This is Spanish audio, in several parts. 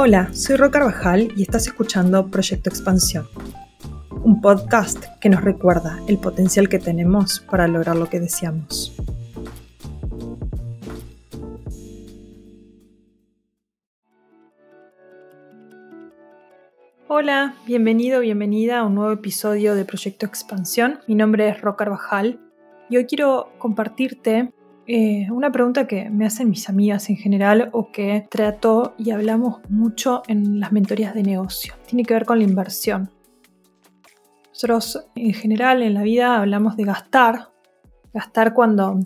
Hola, soy Ro Carvajal y estás escuchando Proyecto Expansión, un podcast que nos recuerda el potencial que tenemos para lograr lo que deseamos. Hola, bienvenido, bienvenida a un nuevo episodio de Proyecto Expansión. Mi nombre es Ro Carvajal y hoy quiero compartirte eh, una pregunta que me hacen mis amigas en general o que trato y hablamos mucho en las mentorías de negocio. Tiene que ver con la inversión. Nosotros en general en la vida hablamos de gastar, gastar cuando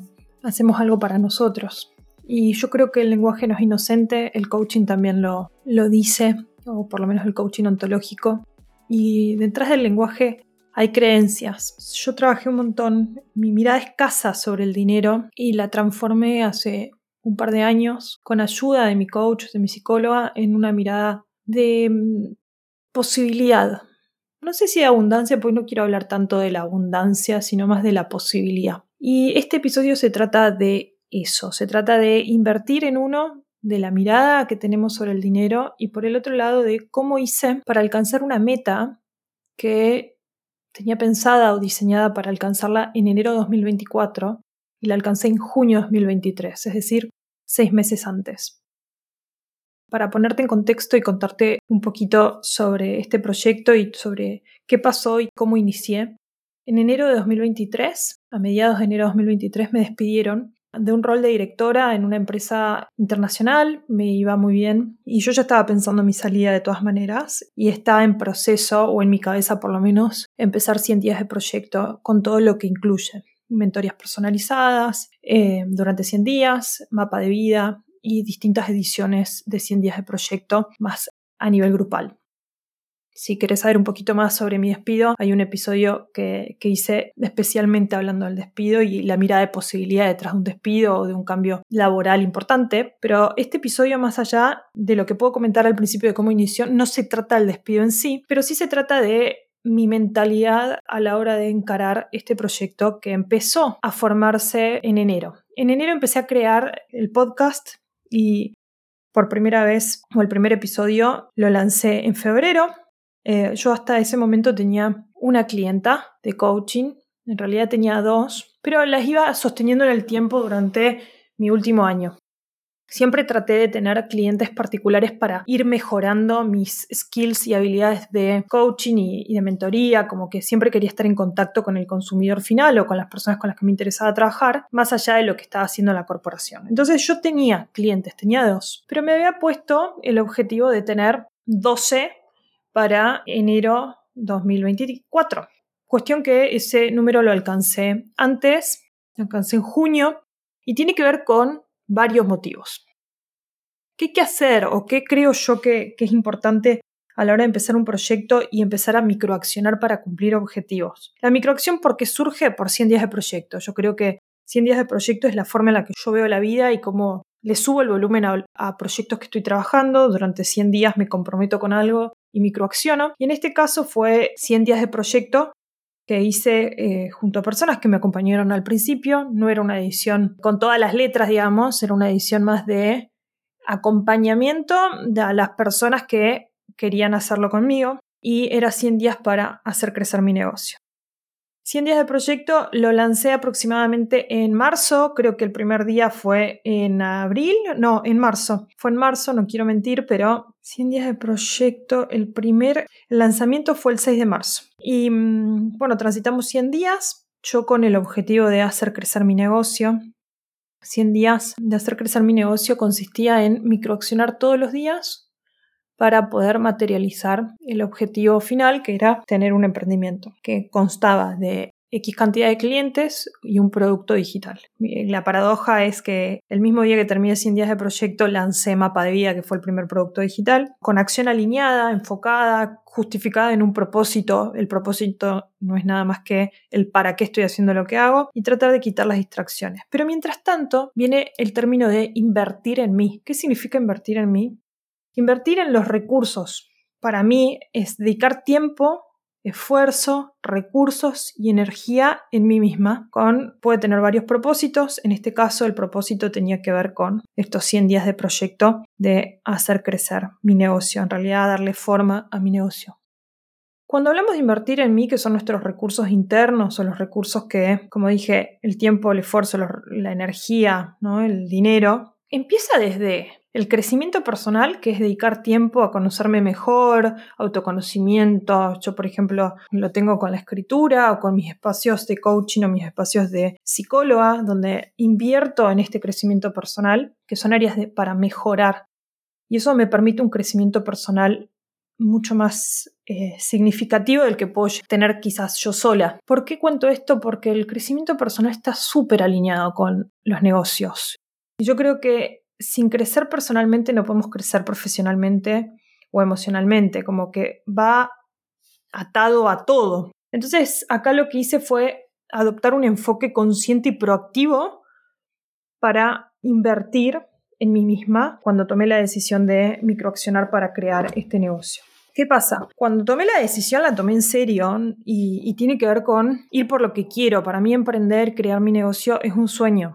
hacemos algo para nosotros. Y yo creo que el lenguaje no es inocente, el coaching también lo, lo dice, o por lo menos el coaching ontológico. Y detrás del lenguaje hay creencias. Yo trabajé un montón, mi mirada escasa sobre el dinero y la transformé hace un par de años con ayuda de mi coach, de mi psicóloga, en una mirada de mm, posibilidad. No sé si de abundancia, porque no quiero hablar tanto de la abundancia, sino más de la posibilidad. Y este episodio se trata de eso, se trata de invertir en uno, de la mirada que tenemos sobre el dinero y por el otro lado de cómo hice para alcanzar una meta que tenía pensada o diseñada para alcanzarla en enero de 2024 y la alcancé en junio de 2023, es decir, seis meses antes. Para ponerte en contexto y contarte un poquito sobre este proyecto y sobre qué pasó y cómo inicié, en enero de 2023, a mediados de enero de 2023, me despidieron de un rol de directora en una empresa internacional, me iba muy bien y yo ya estaba pensando en mi salida de todas maneras y estaba en proceso, o en mi cabeza por lo menos, empezar 100 días de proyecto con todo lo que incluye. Mentorías personalizadas eh, durante 100 días, mapa de vida y distintas ediciones de 100 días de proyecto más a nivel grupal. Si querés saber un poquito más sobre mi despido, hay un episodio que, hice especialmente hablando del despido y la mirada de posibilidad detrás de un despido o de un cambio laboral importante. Pero este episodio, más allá de lo que puedo comentar al principio de cómo inició, no se trata del despido en sí, pero sí se trata de mi mentalidad a la hora de encarar este proyecto que empezó a formarse en enero. En enero empecé a crear el podcast y por primera vez, o el primer episodio, lo lancé en febrero eh, yo hasta ese momento tenía una clienta de coaching, en realidad tenía dos, pero las iba sosteniendo en el tiempo durante mi último año. Siempre traté de tener clientes particulares para ir mejorando mis skills y habilidades de coaching y, de mentoría, como que siempre quería estar en contacto con el consumidor final o con las personas con las que me interesaba trabajar, más allá de lo que estaba haciendo la corporación. Entonces yo tenía clientes, tenía dos, pero me había puesto el objetivo de tener 12 para enero 2024. Cuestión que ese número lo alcancé antes, lo alcancé en junio y tiene que ver con varios motivos. ¿Qué hay que hacer o qué creo yo que, es importante a la hora de empezar un proyecto y empezar a microaccionar para cumplir objetivos? La microacción porque surge por 100 días de proyecto. Yo creo que 100 días de proyecto es la forma en la que yo veo la vida y cómo le subo el volumen a, proyectos que estoy trabajando. Durante 100 días me comprometo con algo y microacciono. Y en este caso fue 100 días de proyecto que hice eh, junto a personas que me acompañaron al principio. No era una edición con todas las letras, digamos, era una edición más de acompañamiento de las personas que querían hacerlo conmigo y era 100 días para hacer crecer mi negocio. 100 días de proyecto lo lancé aproximadamente en marzo, creo que el primer día fue en abril, no, en marzo, fue en marzo, no quiero mentir, pero 100 días de proyecto, el primer lanzamiento fue el 6 de marzo. Y mm, bueno, transitamos 100 días, yo con el objetivo de hacer crecer mi negocio. 100 días de hacer crecer mi negocio consistía en microaccionar todos los días para poder materializar el objetivo final, que era tener un emprendimiento, que constaba de X cantidad de clientes y un producto digital. La paradoja es que el mismo día que terminé 100 días de proyecto lancé Mapa de Vida, que fue el primer producto digital, con acción alineada, enfocada, justificada en un propósito. El propósito no es nada más que el para qué estoy haciendo lo que hago y tratar de quitar las distracciones. Pero mientras tanto viene el término de invertir en mí. ¿Qué significa invertir en mí? Invertir en los recursos para mí es dedicar tiempo esfuerzo, recursos y energía en mí misma. Con, puede tener varios propósitos. En este caso, el propósito tenía que ver con estos 100 días de proyecto de hacer crecer mi negocio, en realidad darle forma a mi negocio. Cuando hablamos de invertir en mí, que son nuestros recursos internos o los recursos que, como dije, el tiempo, el esfuerzo, la energía, ¿no? el dinero, empieza desde el crecimiento personal, que es dedicar tiempo a conocerme mejor, autoconocimiento. Yo, por ejemplo, lo tengo con la escritura o con mis espacios de coaching o mis espacios de psicóloga, donde invierto en este crecimiento personal, que son áreas para mejorar. Y eso me permite un crecimiento personal mucho más eh, significativo del que puedo tener quizás yo sola. ¿Por qué cuento esto? Porque el crecimiento personal está súper alineado con los negocios. Yo creo que sin crecer personalmente no podemos crecer profesionalmente o emocionalmente, como que va atado a todo. Entonces, acá lo que hice fue adoptar un enfoque consciente y proactivo para invertir en mí misma cuando tomé la decisión de microaccionar para crear este negocio. ¿Qué pasa? Cuando tomé la decisión la tomé en serio y, tiene que ver con ir por lo que quiero. Para mí emprender, crear mi negocio es un sueño.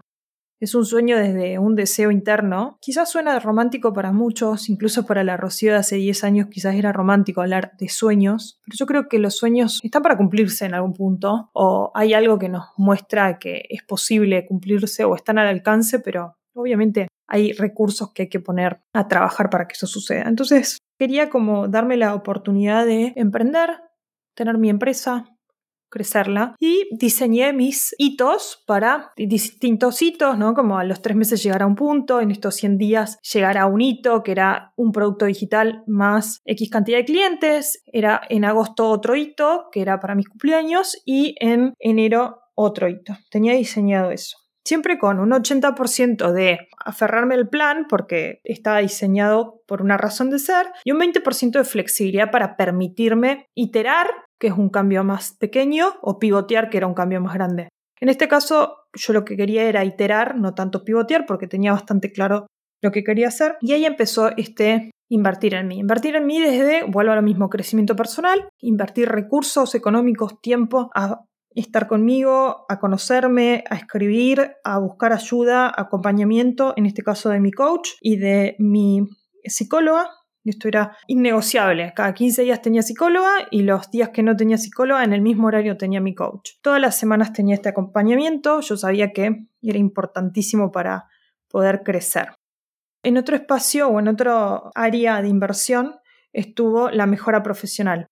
Es un sueño desde un deseo interno. Quizás suena romántico para muchos, incluso para la Rocío de hace 10 años quizás era romántico hablar de sueños, pero yo creo que los sueños están para cumplirse en algún punto o hay algo que nos muestra que es posible cumplirse o están al alcance, pero obviamente hay recursos que hay que poner a trabajar para que eso suceda. Entonces, quería como darme la oportunidad de emprender, tener mi empresa, crecerla y diseñé mis hitos para distintos hitos, ¿no? Como a los tres meses llegar a un punto, en estos 100 días llegar a un hito que era un producto digital más X cantidad de clientes, era en agosto otro hito que era para mis cumpleaños y en enero otro hito. Tenía diseñado eso siempre con un 80% de aferrarme al plan porque estaba diseñado por una razón de ser y un 20% de flexibilidad para permitirme iterar, que es un cambio más pequeño, o pivotear, que era un cambio más grande. En este caso, yo lo que quería era iterar, no tanto pivotear, porque tenía bastante claro lo que quería hacer. Y ahí empezó este invertir en mí. Invertir en mí desde, vuelvo a lo mismo, crecimiento personal, invertir recursos económicos, tiempo a estar conmigo, a conocerme, a escribir, a buscar ayuda, acompañamiento, en este caso de mi coach y de mi psicóloga. Esto era innegociable. Cada 15 días tenía psicóloga y los días que no tenía psicóloga en el mismo horario tenía mi coach. Todas las semanas tenía este acompañamiento. Yo sabía que era importantísimo para poder crecer. En otro espacio o en otro área de inversión estuvo la mejora profesional.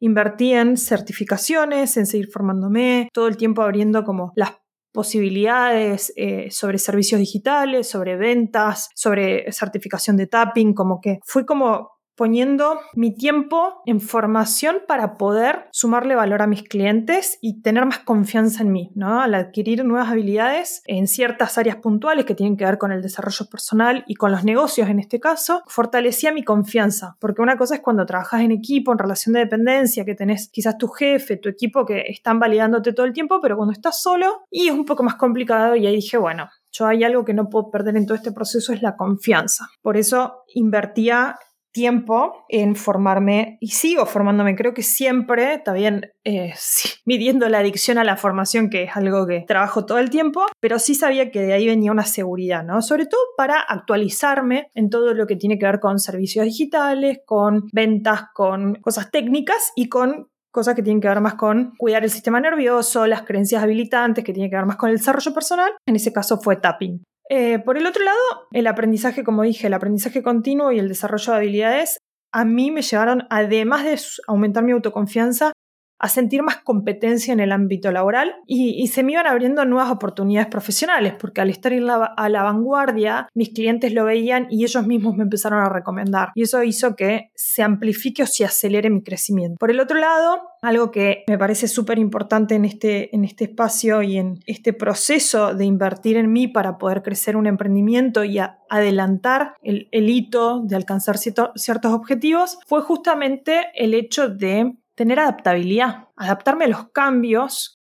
Invertí en certificaciones, en seguir formándome, todo el tiempo abriendo como las posibilidades eh, sobre servicios digitales, sobre ventas, sobre certificación de tapping, como que fui como poniendo mi tiempo en formación para poder sumarle valor a mis clientes y tener más confianza en mí, ¿no? Al adquirir nuevas habilidades en ciertas áreas puntuales que tienen que ver con el desarrollo personal y con los negocios en este caso, fortalecía mi confianza, porque una cosa es cuando trabajas en equipo, en relación de dependencia, que tenés quizás tu jefe, tu equipo que están validándote todo el tiempo, pero cuando estás solo y es un poco más complicado y ahí dije, bueno, yo hay algo que no puedo perder en todo este proceso es la confianza. Por eso invertía tiempo en formarme y sigo formándome. Creo que siempre, también eh, midiendo la adicción a la formación, que es algo que trabajo todo el tiempo, pero sí sabía que de ahí venía una seguridad, ¿no? Sobre todo para actualizarme en todo lo que tiene que ver con servicios digitales, con ventas, con cosas técnicas y con cosas que tienen que ver más con cuidar el sistema nervioso, las creencias habilitantes, que tienen que ver más con el desarrollo personal. En ese caso fue tapping. Eh, por el otro lado, el aprendizaje, como dije, el aprendizaje continuo y el desarrollo de habilidades a mí me llevaron, además de aumentar mi autoconfianza, a sentir más competencia en el ámbito laboral y, se me iban abriendo nuevas oportunidades profesionales, porque al estar a la vanguardia, mis clientes lo veían y ellos mismos me empezaron a recomendar. Y eso hizo que se amplifique o se acelere mi crecimiento. Por el otro lado, algo que me parece súper importante en este, en este espacio y en este proceso de invertir en mí para poder crecer un emprendimiento y adelantar el, hito de alcanzar ciertos objetivos, fue justamente el hecho de tener adaptabilidad, adaptarme a los cambios.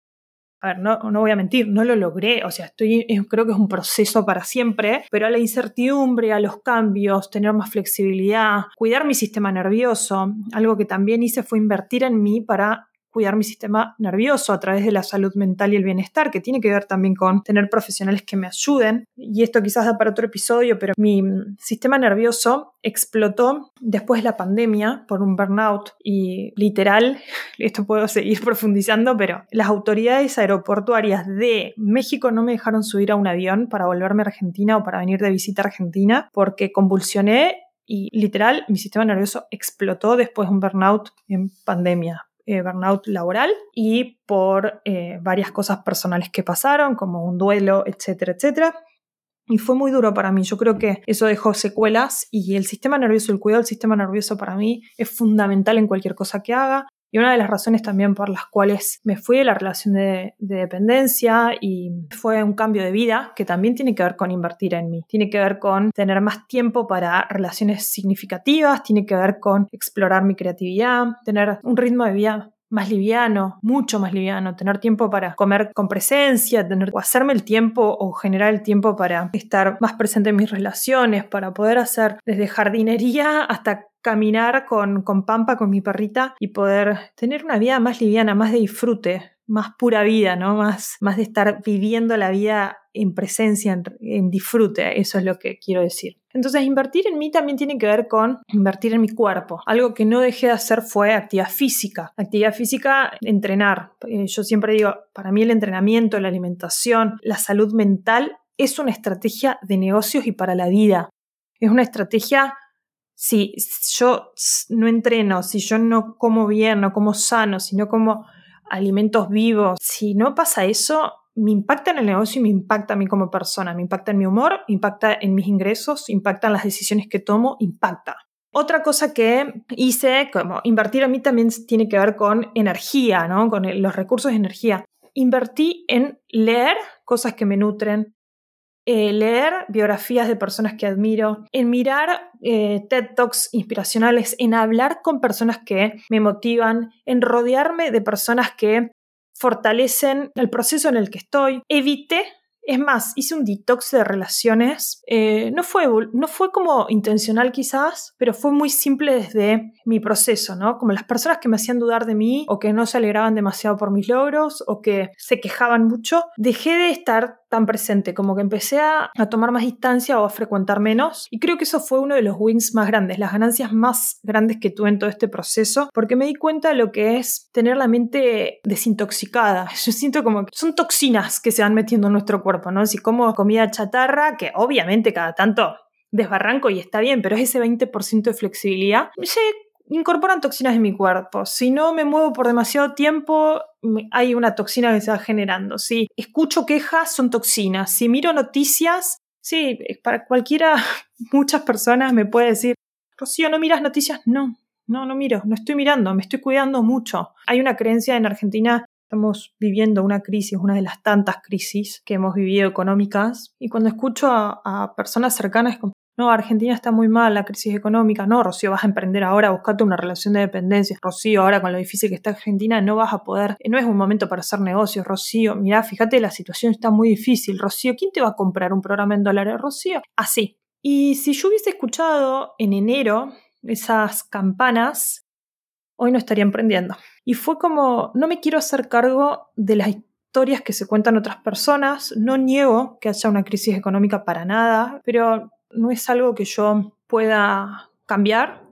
A ver, no, no voy a mentir, no lo logré, o sea, estoy, creo que es un proceso para siempre, pero a la incertidumbre, a los cambios, tener más flexibilidad, cuidar mi sistema nervioso, algo que también hice fue invertir en mí para cuidar mi sistema nervioso a través de la salud mental y el bienestar, que tiene que ver también con tener profesionales que me ayuden. Y esto quizás da para otro episodio, pero mi sistema nervioso explotó después de la pandemia por un burnout y literal, esto puedo seguir profundizando, pero las autoridades aeroportuarias de México no me dejaron subir a un avión para volverme a Argentina o para venir de visita a Argentina porque convulsioné y literal mi sistema nervioso explotó después de un burnout en pandemia eh, burnout laboral y por eh, varias cosas personales que pasaron, como un duelo, etcétera, etcétera. Y fue muy duro para mí. Yo creo que eso dejó secuelas y el sistema nervioso, el cuidado del sistema nervioso para mí es fundamental en cualquier cosa que haga. Y una de las razones también por las cuales me fui de la relación de, dependencia y fue un cambio de vida que también tiene que ver con invertir en mí. Tiene que ver con tener más tiempo para relaciones significativas, tiene que ver con explorar mi creatividad, tener un ritmo de vida más liviano, mucho más liviano, tener tiempo para comer con presencia, tener o hacerme el tiempo o generar el tiempo para estar más presente en mis relaciones, para poder hacer desde jardinería hasta caminar con, con Pampa, con mi perrita, y poder tener una vida más liviana, más de disfrute, más pura vida, ¿no? Más, más de estar viviendo la vida en presencia, en, en, disfrute, eso es lo que quiero decir. Entonces, invertir en mí también tiene que ver con invertir en mi cuerpo. Algo que no dejé de hacer fue actividad física. Actividad física, entrenar. Eh, yo siempre digo, para mí el entrenamiento, la alimentación, la salud mental es una estrategia de negocios y para la vida. Es una estrategia si yo no entreno, si yo no como bien, no como sano, si no como alimentos vivos, si no pasa eso, me impacta en el negocio y me impacta a mí como persona, me impacta en mi humor, impacta en mis ingresos, impacta en las decisiones que tomo, impacta. Otra cosa que hice, como invertir a mí también tiene que ver con energía, ¿no? Con los recursos de energía. Invertí en leer cosas que me nutren, eh, leer biografías de personas que admiro, en mirar eh, TED Talks inspiracionales, en hablar con personas que me motivan, en rodearme de personas que fortalecen el proceso en el que estoy. Evité es más, hice un detox de relaciones. Eh, no, fue, no fue como intencional quizás, pero fue muy simple desde mi proceso, ¿no? Como las personas que me hacían dudar de mí o que no se alegraban demasiado por mis logros o que se quejaban mucho, dejé de estar tan presente, como que empecé a, tomar más distancia o a frecuentar menos. Y creo que eso fue uno de los wins más grandes, las ganancias más grandes que tuve en todo este proceso, porque me di cuenta de lo que es tener la mente desintoxicada. Yo siento como que son toxinas que se van metiendo en nuestro cuerpo, ¿no? Si como comida chatarra, que obviamente cada tanto desbarranco y está bien, pero es ese 20% de flexibilidad. Se incorporan toxinas en mi cuerpo. Si no me muevo por demasiado tiempo, hay una toxina que se va generando. Si escucho quejas, son toxinas. Si miro noticias, sí, para cualquiera, muchas personas me puede decir, Rocío, ¿no miras noticias? No, no, no miro, no estoy mirando, me estoy cuidando mucho. Hay una creencia en Argentina Estamos viviendo una crisis, una de las tantas crisis que hemos vivido económicas. Y cuando escucho a, personas cercanas, no, Argentina está muy mal, la crisis económica. No, Rocío, vas a emprender ahora, buscate una relación de dependencia. Rocío, ahora con lo difícil que está Argentina, no vas a poder, no es un momento para hacer negocios. Rocío, mira, fíjate, la situación está muy difícil. Rocío, ¿quién te va a comprar un programa en dólares? Rocío, así. Y si yo hubiese escuchado en enero esas campanas, hoy no estaría emprendiendo. Y fue como, no me quiero hacer cargo de las historias que se cuentan otras personas, no niego que haya una crisis económica para nada, pero no es algo que yo pueda cambiar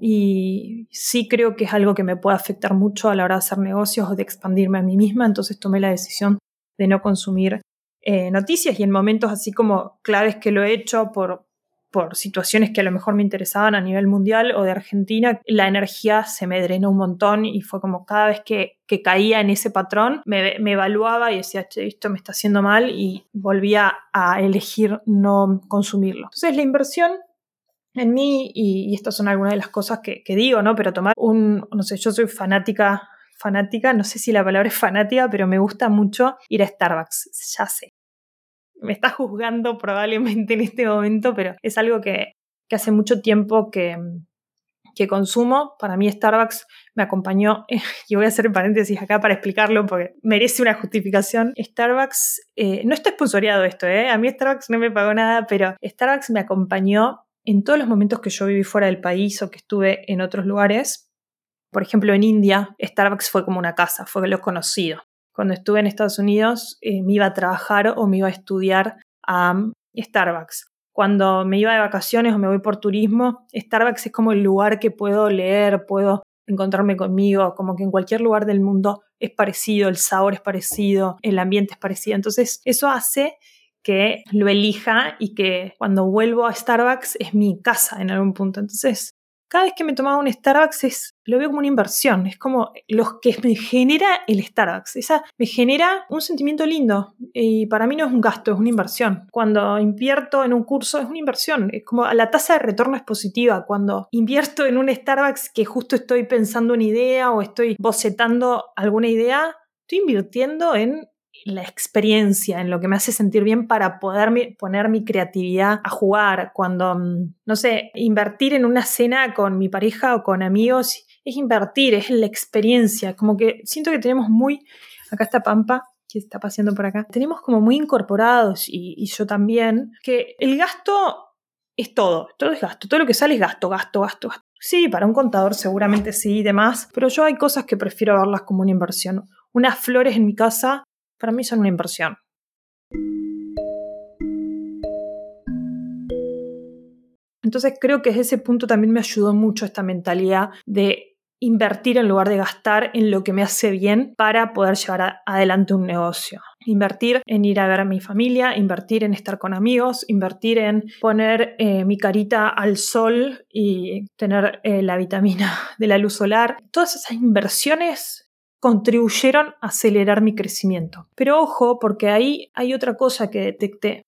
y sí creo que es algo que me puede afectar mucho a la hora de hacer negocios o de expandirme a mí misma, entonces tomé la decisión de no consumir eh, noticias y en momentos así como claves que lo he hecho por, por situaciones que a lo mejor me interesaban a nivel mundial o de Argentina, la energía se me drenó un montón y fue como cada vez que, caía en ese patrón, me, evaluaba y decía, che, esto me está haciendo mal y volvía a elegir no consumirlo. Entonces la inversión en mí, y, estas son algunas de las cosas que, que digo, ¿no? Pero tomar un, no sé, yo soy fanática fanática, no sé si la palabra es fanática, pero me gusta mucho ir a Starbucks, ya sé me está juzgando probablemente en este momento, pero es algo que, hace mucho tiempo que, que consumo. Para mí Starbucks me acompañó, y voy a hacer paréntesis acá para explicarlo porque merece una justificación. Starbucks, eh, no está esponsoreado esto, ¿eh? a mí Starbucks no me pagó nada, pero Starbucks me acompañó en todos los momentos que yo viví fuera del país o que estuve en otros lugares. Por ejemplo, en India, Starbucks fue como una casa, fue lo conocido. Cuando estuve en Estados Unidos, eh, me iba a trabajar o me iba a estudiar a Starbucks cuando me iba de vacaciones o me voy por turismo, Starbucks es como el lugar que puedo leer, puedo encontrarme conmigo, como que en cualquier lugar del mundo es parecido, el sabor es parecido, el ambiente es parecido. Entonces, eso hace que lo elija y que cuando vuelvo a Starbucks es mi casa en algún punto. Entonces, cada vez que me tomaba un Starbucks lo veo como una inversión, es como lo que me genera el Starbucks, esa me genera un sentimiento lindo y para mí no es un gasto, es una inversión. Cuando invierto en un curso es una inversión, es como la tasa de retorno es positiva, cuando invierto en un Starbucks que justo estoy pensando una idea o estoy bocetando alguna idea, estoy invirtiendo en la experiencia, en lo que me hace sentir bien para poder poner mi creatividad a jugar. Cuando, mm, no sé, invertir en una cena con mi pareja o con amigos es invertir, es la experiencia. Como que siento que tenemos muy, acá está Pampa, que está paseando por acá, tenemos como muy incorporados y, y yo también, que el gasto es todo, todo es gasto, todo lo que sale es gasto, gasto, gasto, gasto. Sí, para un contador seguramente sí y demás, pero yo hay cosas que prefiero verlas como una inversión. Unas flores en mi casa para mí son una inversión. Entonces creo que ese punto también me ayudó mucho esta mentalidad de invertir en lugar de gastar en lo que me hace bien para poder llevar adelante un negocio. Invertir en ir a ver a mi familia, invertir en estar con amigos, invertir en poner eh, mi carita al sol y tener eh, la vitamina de la luz solar. Todas esas inversiones contribuyeron a acelerar mi crecimiento. Pero ojo, porque ahí hay otra cosa que detecté.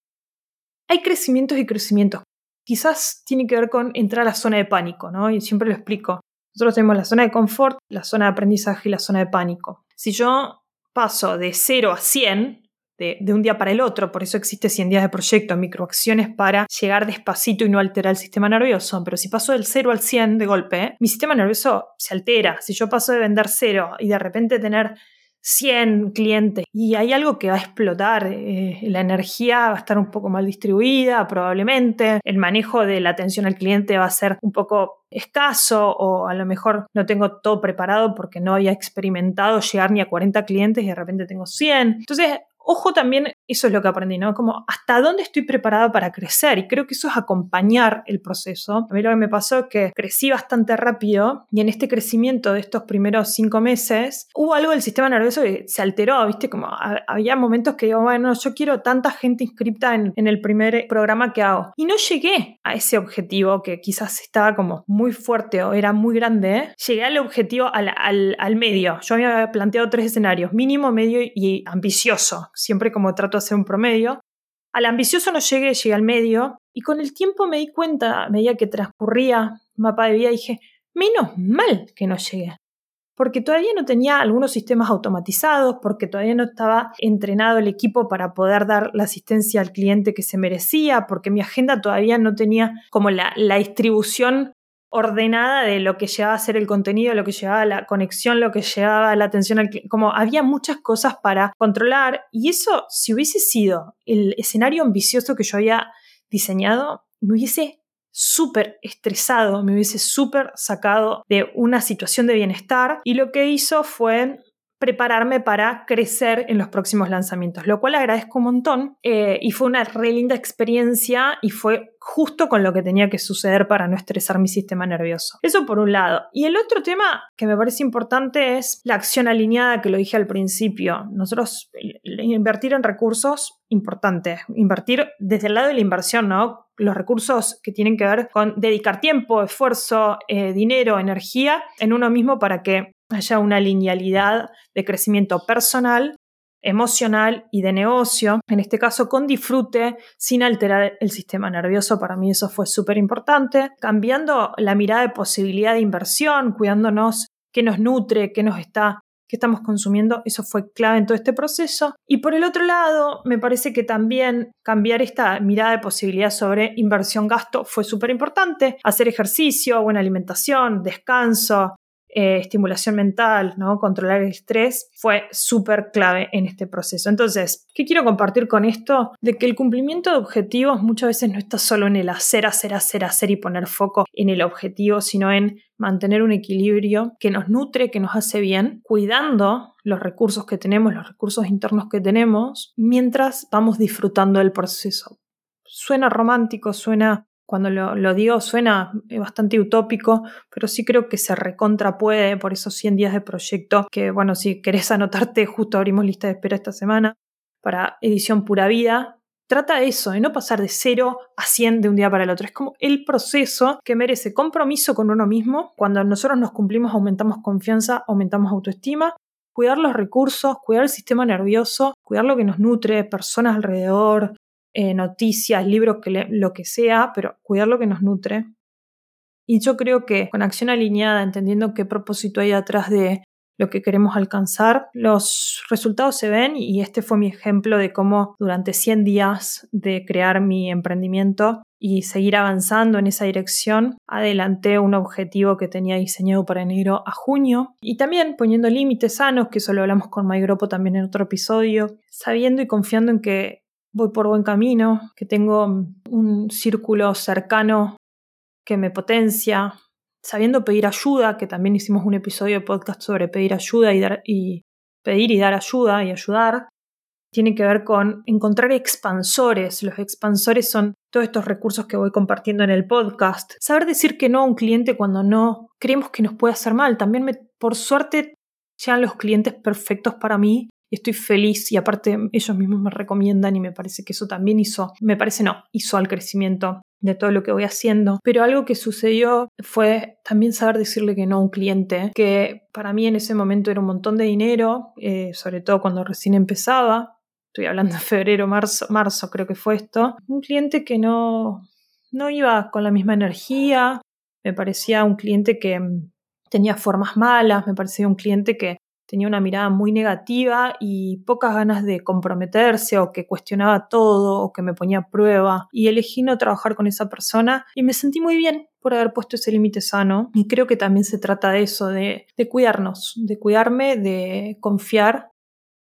Hay crecimientos y crecimientos. Quizás tiene que ver con entrar a la zona de pánico, ¿no? Y siempre lo explico. Nosotros tenemos la zona de confort, la zona de aprendizaje y la zona de pánico. Si yo paso de 0 a 100, de, un día para el otro, por eso existe 100 días de proyecto, microacciones para llegar despacito y no alterar el sistema nervioso, pero si paso del 0 al 100 de golpe, mi sistema nervioso se altera. Si yo paso de vender 0 y de repente tener 100 clientes y hay algo que va a explotar, eh, la energía va a estar un poco mal distribuida probablemente, el manejo de la atención al cliente va a ser un poco escaso o a lo mejor no tengo todo preparado porque no había experimentado llegar ni a 40 clientes y de repente tengo 100. Entonces Ojo también, eso es lo que aprendí, ¿no? Como hasta dónde estoy preparada para crecer y creo que eso es acompañar el proceso. A mí lo que me pasó es que crecí bastante rápido y en este crecimiento de estos primeros cinco meses hubo algo del sistema nervioso que se alteró, ¿viste? Como había momentos que digo, bueno, yo quiero tanta gente inscripta en, el primer programa que hago. Y no llegué a ese objetivo que quizás estaba como muy fuerte o era muy grande. Llegué al objetivo al, al medio. Yo había planteado tres escenarios, mínimo, medio y ambicioso siempre como trato de hacer un promedio. Al ambicioso no llegué, llegué al medio y con el tiempo me di cuenta, a medida que transcurría mapa de vida, dije, menos mal que no llegué. Porque todavía no tenía algunos sistemas automatizados, porque todavía no estaba entrenado el equipo para poder dar la asistencia al cliente que se merecía, porque mi agenda todavía no tenía como la, la distribución ordenada de lo que llevaba a ser el contenido, lo que llevaba a la conexión, lo que llevaba la atención al. Como había muchas cosas para controlar y eso, si hubiese sido el escenario ambicioso que yo había diseñado, me hubiese súper estresado, me hubiese súper sacado de una situación de bienestar y lo que hizo fue prepararme para crecer en los próximos lanzamientos, lo cual agradezco un montón eh, y fue una re linda experiencia y fue justo con lo que tenía que suceder para no estresar mi sistema nervioso. Eso por un lado. Y el otro tema que me parece importante es la acción alineada que lo dije al principio. Nosotros invertir en recursos, importante. Invertir desde el lado de la inversión, ¿no? Los recursos que tienen que ver con dedicar tiempo, esfuerzo, eh, dinero, energía en uno mismo para que haya una linealidad de crecimiento personal, emocional y de negocio, en este caso con disfrute, sin alterar el sistema nervioso. Para mí eso fue súper importante. Cambiando la mirada de posibilidad de inversión, cuidándonos qué nos nutre, qué nos está qué estamos consumiendo, eso fue clave en todo este proceso. Y por el otro lado, me parece que también cambiar esta mirada de posibilidad sobre inversión-gasto fue súper importante. Hacer ejercicio, buena alimentación, descanso, eh, estimulación mental, ¿no? controlar el estrés, fue súper clave en este proceso. Entonces, ¿qué quiero compartir con esto? De que el cumplimiento de objetivos muchas veces no está solo en el hacer, hacer, hacer, hacer y poner foco en el objetivo, sino en mantener un equilibrio que nos nutre, que nos hace bien, cuidando los recursos que tenemos, los recursos internos que tenemos, mientras vamos disfrutando del proceso. Suena romántico, suena cuando lo, digo suena eh, bastante utópico, pero sí creo que se recontra puede por esos 100 días de proyecto que, bueno, si querés anotarte, justo abrimos lista de espera esta semana para edición pura vida. Trata eso, de no pasar de 0 a 100 de un día para el otro. Es como el proceso que merece compromiso con uno mismo. Cuando nosotros nos cumplimos, aumentamos confianza, aumentamos autoestima. Cuidar los recursos, cuidar el sistema nervioso, cuidar lo que nos nutre, personas alrededor, eh, noticias, libros, que lo que sea, pero cuidar lo que nos nutre. Y yo creo que con acción alineada, entendiendo qué propósito hay atrás de lo que queremos alcanzar, los resultados se ven y este fue mi ejemplo de cómo durante 100 días de crear mi emprendimiento y seguir avanzando en esa dirección, adelanté un objetivo que tenía diseñado para enero a junio y también poniendo límites sanos, que eso lo hablamos con Gropo también en otro episodio, sabiendo y confiando en que voy por buen camino, que tengo un círculo cercano que me potencia, sabiendo pedir ayuda, que también hicimos un episodio de podcast sobre pedir ayuda y, dar, y pedir y dar ayuda y ayudar, tiene que ver con encontrar expansores. Los expansores son todos estos recursos que voy compartiendo en el podcast. Saber decir que no a un cliente cuando no creemos que nos puede hacer mal. También, me, por suerte, sean los clientes perfectos para mí estoy feliz y aparte ellos mismos me recomiendan y me parece que eso también hizo, me parece no, hizo al crecimiento de todo lo que voy haciendo. Pero algo que sucedió fue también saber decirle que no a un cliente, que para mí en ese momento era un montón de dinero, eh, sobre todo cuando recién empezaba. Estoy hablando de febrero, marzo, marzo creo que fue esto. Un cliente que no, no iba con la misma energía, me parecía un cliente que mm, tenía formas malas, me parecía un cliente que tenía una mirada muy negativa y pocas ganas de comprometerse o que cuestionaba todo o que me ponía a prueba. Y elegí no trabajar con esa persona y me sentí muy bien por haber puesto ese límite sano. Y creo que también se trata de eso, de, de cuidarnos, de cuidarme, de confiar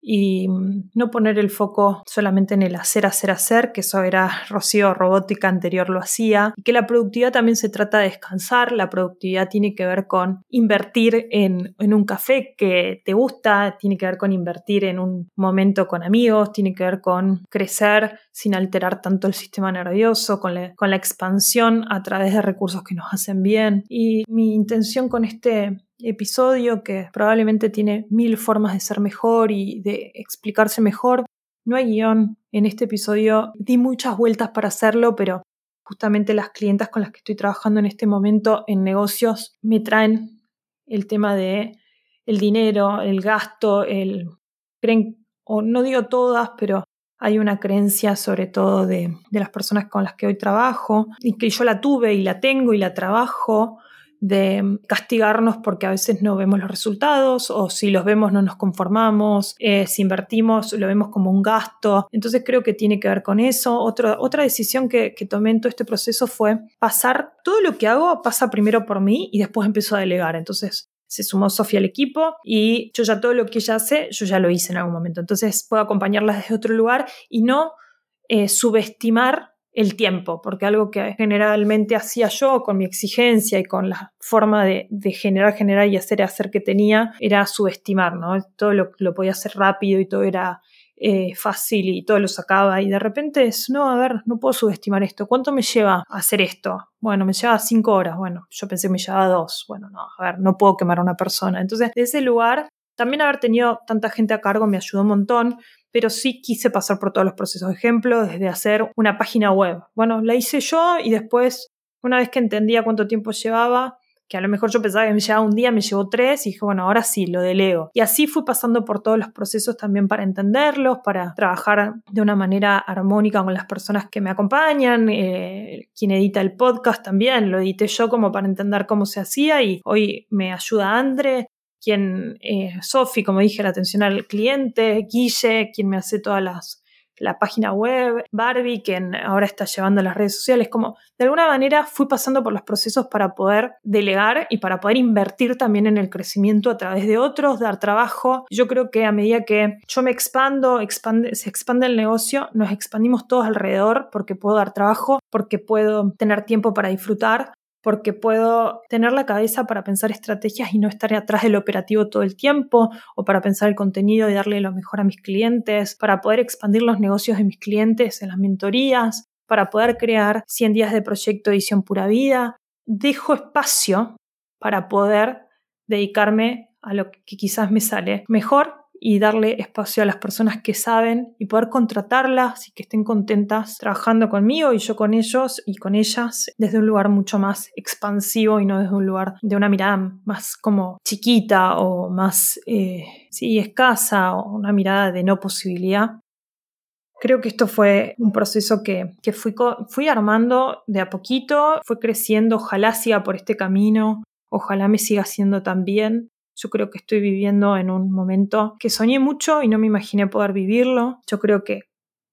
y mm, no poner el foco solamente en el hacer, hacer, hacer, que eso era Rocío Robótica anterior lo hacía, y que la productividad también se trata de descansar, la productividad tiene que ver con invertir en, en un café que te gusta, tiene que ver con invertir en un momento con amigos, tiene que ver con crecer sin alterar tanto el sistema nervioso, con la, expansión a través de recursos que nos hacen bien. Y mi intención con este episodio que probablemente tiene mil formas de ser mejor y de explicarse mejor. No hay guion. En este episodio di muchas vueltas para hacerlo, pero justamente las clientas con las que estoy trabajando en este momento en negocios me traen el tema de el dinero, el gasto, el creen o no digo todas, pero hay una creencia sobre todo de, de las personas con las que hoy trabajo y que yo la tuve y la tengo y la trabajo de castigarnos porque a veces no vemos los resultados o si los vemos no nos conformamos, eh, si invertimos lo vemos como un gasto. Entonces creo que tiene que ver con eso. Otra, otra decisión que, que tomé en todo este proceso fue pasar, todo lo que hago pasa primero por mí y después empiezo a delegar. Entonces se sumó Sofía al equipo y yo ya todo lo que ella hace, yo ya lo hice en algún momento. Entonces puedo acompañarla desde otro lugar y no eh, subestimar el tiempo, porque algo que generalmente hacía yo con mi exigencia y con la forma de, generar, generar y hacer, hacer que tenía, era subestimar, ¿no? Todo lo, lo podía hacer rápido y todo era eh, fácil y todo lo sacaba y de repente es, no, a ver, no puedo subestimar esto, ¿cuánto me lleva hacer esto? Bueno, me lleva cinco horas, bueno, yo pensé que me llevaba dos, bueno, no, a ver, no puedo quemar a una persona. Entonces, de ese lugar, también haber tenido tanta gente a cargo me ayudó un montón, pero sí quise pasar por todos los procesos. Ejemplo, desde hacer una página web. Bueno, la hice yo y después, una vez que entendía cuánto tiempo llevaba, que a lo mejor yo pensaba que me llevaba un día, me llevó tres, y dije, bueno, ahora sí, lo delego. Y así fui pasando por todos los procesos también para entenderlos, para trabajar de una manera armónica con las personas que me acompañan, eh, quien edita el podcast también, lo edité yo como para entender cómo se hacía y hoy me ayuda Andre quien, eh, Sofi, como dije, la atención al cliente, Guille, quien me hace todas las la página web, Barbie, quien ahora está llevando las redes sociales, como de alguna manera fui pasando por los procesos para poder delegar y para poder invertir también en el crecimiento a través de otros, dar trabajo. Yo creo que a medida que yo me expando, se expande el negocio, nos expandimos todos alrededor porque puedo dar trabajo, porque puedo tener tiempo para disfrutar, porque puedo tener la cabeza para pensar estrategias y no estar atrás del operativo todo el tiempo, o para pensar el contenido y darle lo mejor a mis clientes, para poder expandir los negocios de mis clientes en las mentorías, para poder crear 100 días de proyecto edición pura vida. Dejo espacio para poder dedicarme a lo que quizás me sale mejor y darle espacio a las personas que saben y poder contratarlas y que estén contentas trabajando conmigo y yo con ellos y con ellas desde un lugar mucho más expansivo y no desde un lugar de una mirada más como chiquita o más, eh, escasa o una mirada de no posibilidad. Creo que esto fue un proceso que, que fui, fui armando de a poquito, fue creciendo, ojalá siga por este camino, ojalá me siga haciendo tan bien. Yo creo que estoy viviendo en un momento que soñé mucho y no me imaginé poder vivirlo. Yo creo que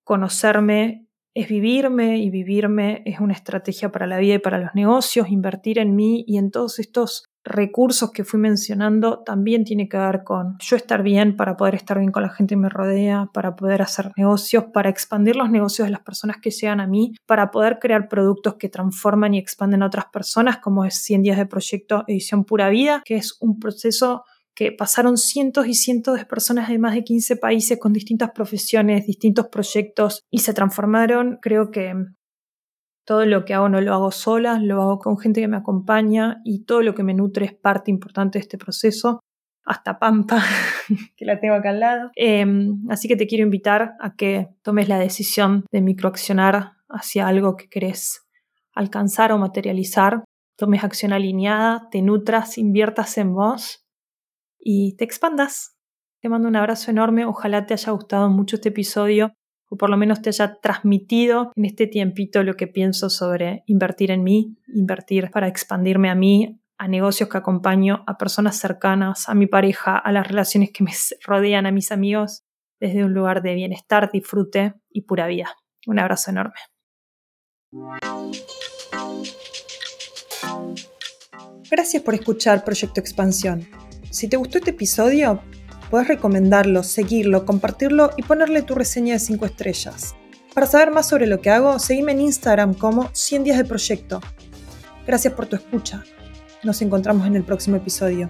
conocerme es vivirme y vivirme es una estrategia para la vida y para los negocios, invertir en mí y en todos estos recursos que fui mencionando también tiene que ver con yo estar bien para poder estar bien con la gente que me rodea, para poder hacer negocios, para expandir los negocios de las personas que llegan a mí, para poder crear productos que transforman y expanden a otras personas, como es 100 días de proyecto Edición Pura Vida, que es un proceso que pasaron cientos y cientos de personas de más de 15 países con distintas profesiones, distintos proyectos y se transformaron. Creo que todo lo que hago no lo hago sola, lo hago con gente que me acompaña y todo lo que me nutre es parte importante de este proceso. Hasta Pampa, que la tengo acá al lado. Em, así que te quiero invitar a que tomes la decisión de microaccionar hacia algo que querés alcanzar o materializar. Tomes acción alineada, te nutras, inviertas en vos y te expandas. Te mando un abrazo enorme, ojalá te haya gustado mucho este episodio o por lo menos te haya transmitido en este tiempito lo que pienso sobre invertir en mí, invertir para expandirme a mí, a negocios que acompaño, a personas cercanas, a mi pareja, a las relaciones que me rodean, a mis amigos, desde un lugar de bienestar, disfrute y pura vida. Un abrazo enorme. Gracias por escuchar Proyecto Expansión. Si te gustó este episodio, puedes recomendarlo, seguirlo, compartirlo y ponerle tu reseña de 5 estrellas. Para saber más sobre lo que hago, seguime en Instagram como 100 días de proyecto. Gracias por tu escucha. Nos encontramos en el próximo episodio.